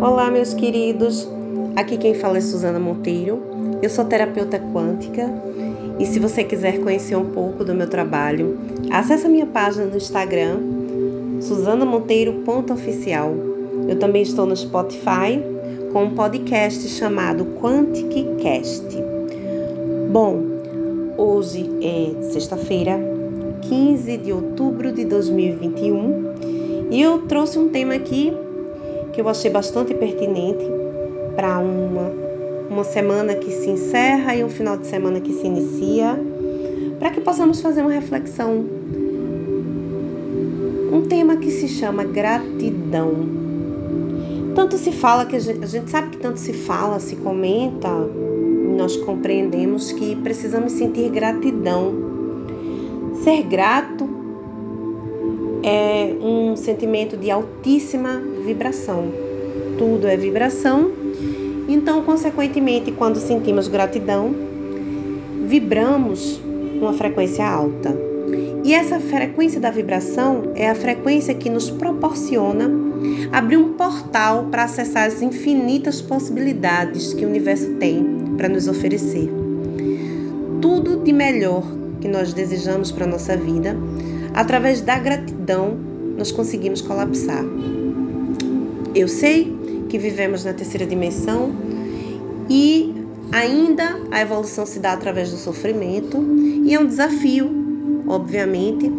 Olá, meus queridos. Aqui quem fala é Suzana Monteiro. Eu sou terapeuta quântica e se você quiser conhecer um pouco do meu trabalho, acesse a minha página no Instagram, susanamonteiro.oficial. Eu também estou no Spotify com um podcast chamado QuanticCast. Bom, hoje é sexta-feira, 15 de outubro de 2021 e eu trouxe um tema aqui que eu achei bastante pertinente para uma, uma semana que se encerra e um final de semana que se inicia, para que possamos fazer uma reflexão. Um tema que se chama gratidão. Tanto se fala que a gente, a gente sabe que tanto se fala, se comenta, nós compreendemos que precisamos sentir gratidão. Ser grato é um sentimento de altíssima vibração. Tudo é vibração. Então, consequentemente, quando sentimos gratidão, vibramos uma frequência alta. E essa frequência da vibração é a frequência que nos proporciona abrir um portal para acessar as infinitas possibilidades que o universo tem para nos oferecer. Tudo de melhor que nós desejamos para a nossa vida, através da gratidão, nós conseguimos colapsar. Eu sei que vivemos na terceira dimensão e ainda a evolução se dá através do sofrimento e é um desafio, obviamente.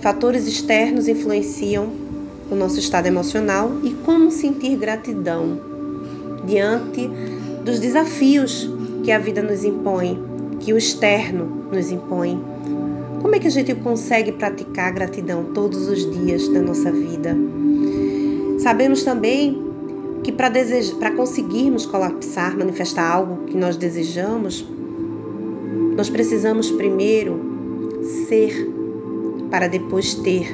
Fatores externos influenciam o nosso estado emocional e como sentir gratidão diante dos desafios que a vida nos impõe, que o externo nos impõe. Como é que a gente consegue praticar gratidão todos os dias da nossa vida? Sabemos também que para conseguirmos colapsar, manifestar algo que nós desejamos, nós precisamos primeiro ser para depois ter.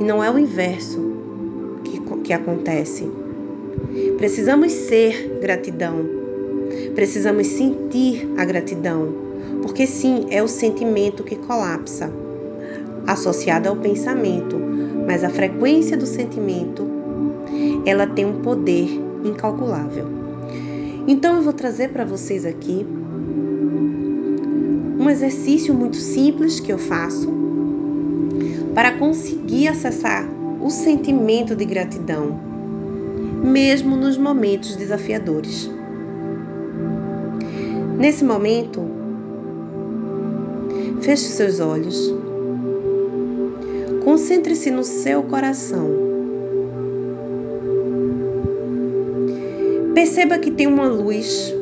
E não é o inverso que, que acontece. Precisamos ser gratidão. Precisamos sentir a gratidão. Porque sim, é o sentimento que colapsa, associado ao pensamento, mas a frequência do sentimento ela tem um poder incalculável. Então eu vou trazer para vocês aqui um exercício muito simples que eu faço para conseguir acessar o sentimento de gratidão, mesmo nos momentos desafiadores. Nesse momento, feche seus olhos, concentre-se no seu coração Perceba que tem uma luz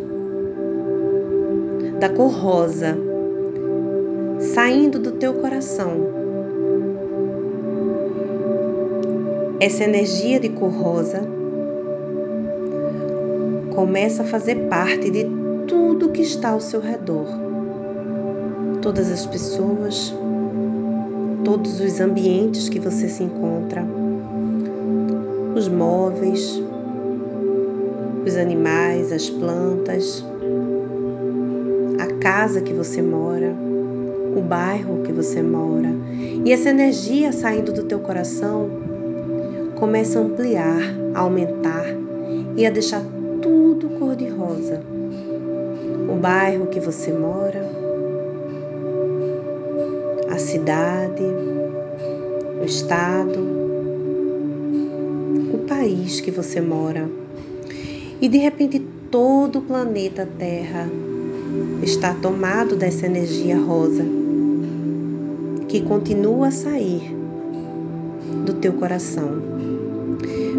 da cor rosa saindo do teu coração. Essa energia de cor rosa começa a fazer parte de tudo que está ao seu redor. Todas as pessoas, todos os ambientes que você se encontra, os móveis, os animais, as plantas, a casa que você mora, o bairro que você mora. E essa energia saindo do teu coração começa a ampliar, a aumentar e a deixar tudo cor-de-rosa. O bairro que você mora, a cidade, o estado, o país que você mora. E de repente todo o planeta Terra está tomado dessa energia rosa que continua a sair do teu coração.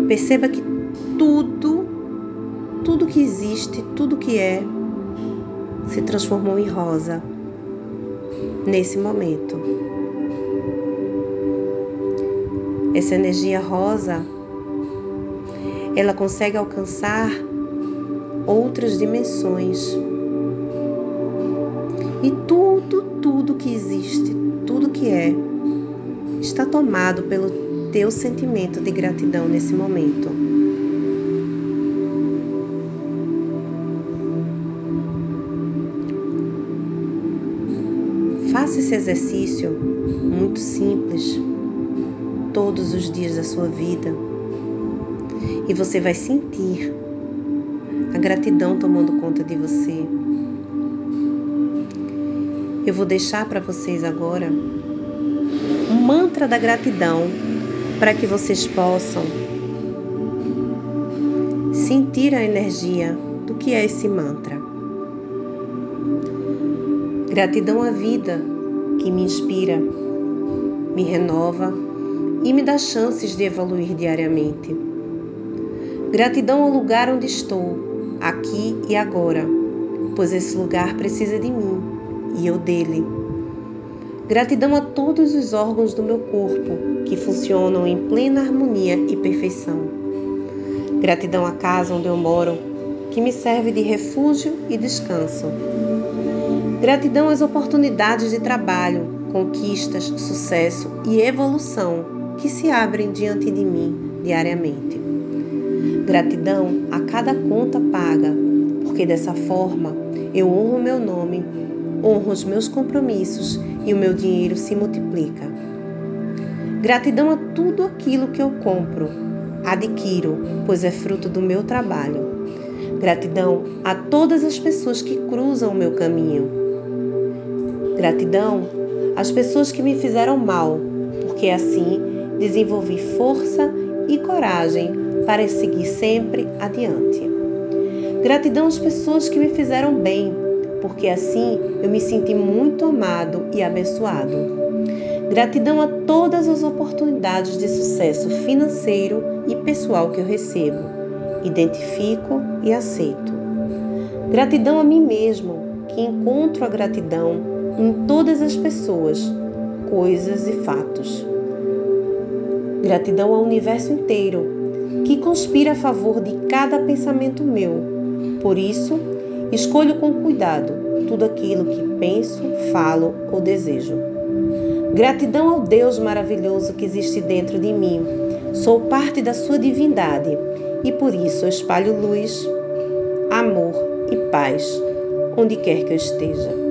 Perceba que tudo, tudo que existe, tudo que é, se transformou em rosa nesse momento. Essa energia rosa, ela consegue alcançar outras dimensões. E tudo, tudo que existe, tudo que é, está tomado pelo teu sentimento de gratidão nesse momento. Esse exercício muito simples todos os dias da sua vida e você vai sentir a gratidão tomando conta de você. Eu vou deixar para vocês agora um mantra da gratidão para que vocês possam sentir a energia do que é esse mantra. Gratidão à vida que me inspira, me renova e me dá chances de evoluir diariamente. Gratidão ao lugar onde estou, aqui e agora, pois esse lugar precisa de mim e eu dele. Gratidão a todos os órgãos do meu corpo que funcionam em plena harmonia e perfeição. Gratidão à casa onde eu moro, que me serve de refúgio e descanso. Gratidão às oportunidades de trabalho, conquistas, sucesso e evolução que se abrem diante de mim diariamente. Gratidão a cada conta paga, porque dessa forma eu honro meu nome honro os meus compromissos e o meu dinheiro se multiplica. Gratidão a tudo aquilo que eu compro, adquiro, pois é fruto do meu trabalho. Gratidão a todas as pessoas que cruzam o meu caminho. Gratidão às pessoas que me fizeram mal, porque assim desenvolvi força e coragem para seguir sempre adiante. Gratidão às pessoas que me fizeram bem, porque assim eu me senti muito amado e abençoado. Gratidão a todas as oportunidades de sucesso financeiro e pessoal que eu recebo, identifico e aceito. Gratidão a mim mesmo, que encontro a gratidão em todas as pessoas, coisas e fatos. Gratidão ao universo inteiro, que conspira a favor de cada pensamento meu. Por isso, Escolho com cuidado tudo aquilo que penso, falo ou desejo. Gratidão ao Deus maravilhoso que existe dentro de mim. Sou parte da sua divindade e por isso eu espalho luz, amor e paz onde quer que eu esteja.